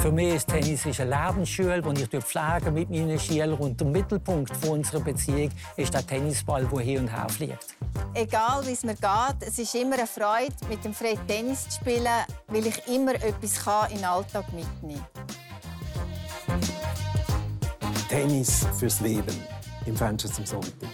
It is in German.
Für mich ist Tennis eine Lebensschule, die ich pflege mit meinen Schülern. Und der Mittelpunkt unserer Beziehung ist der Tennisball, der hier und her fliegt. Egal wie es mir geht, es ist immer eine Freude, mit dem Fred Tennis zu spielen, weil ich immer etwas kann in den Alltag mitnehmen kann. Tennis fürs Leben im Fenster zum Sonntag.